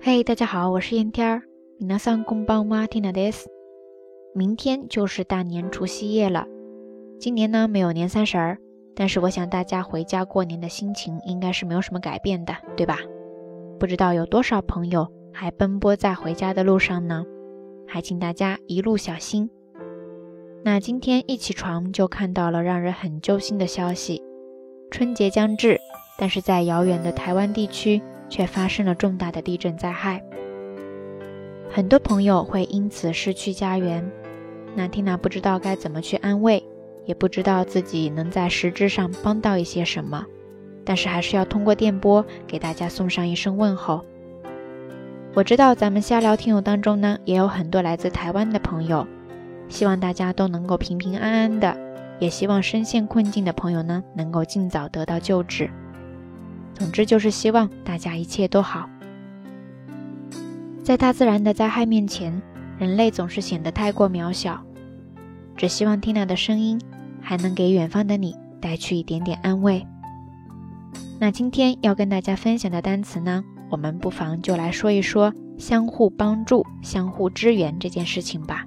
嘿，大家好，我是燕天儿。皆さんこんばんは、ティナです。明天就是大年除夕夜了。今年呢没有年三十儿，但是我想大家回家过年的心情应该是没有什么改变的，对吧？不知道有多少朋友还奔波在回家的路上呢？还请大家一路小心。那今天一起床就看到了让人很揪心的消息：春节将至，但是在遥远的台湾地区 却发生了重大的地震灾害，很多朋友会因此失去家园。那缇娜不知道该怎么去安慰，也不知道自己能在实质上帮到一些什么，但是还是要通过电波给大家送上一声问候。我知道咱们瞎聊听友当中呢，也有很多来自台湾的朋友。希望大家都能够平平安安的，也希望深陷困境的朋友呢能够尽早得到救治。总之就是希望大家一切都好。在大自然的灾害面前，人类总是显得太过渺小。只希望 Tina 的声音还能给远方的你带去一点点安慰。那今天要跟大家分享的单词呢，我们不妨就来说一说相互帮助、相互支援这件事情吧。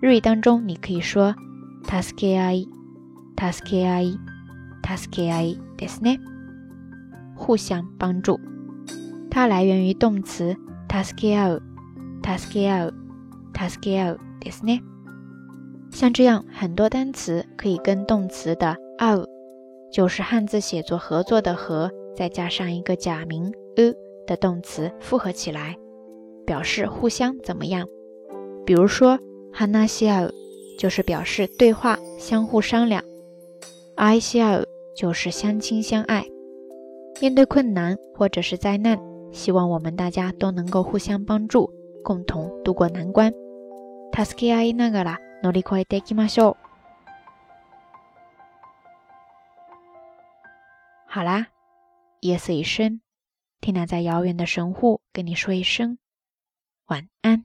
日语当中，你可以说“助け合い”，“助け合い”，“助け合い”ですね。 互相帮助，它来源于动词“助け合う”，“助け合う”，“助け合う”ですね。像这样很多单词可以跟动词的“合う”，就是汉字写作合作的“合”，再加上一个假名“う”的动词复合起来，表示互相怎么样。比如说。哈纳西尔就是表示对话、相互商量；爱西尔就是相亲相爱。 面对困难或者是灾难，希望我们大家都能够互相帮助，共同度过难关。助け合いながら乗り越えていきましょう。好啦，夜色已深，缇娜在遥远的神户跟你说一声晚安。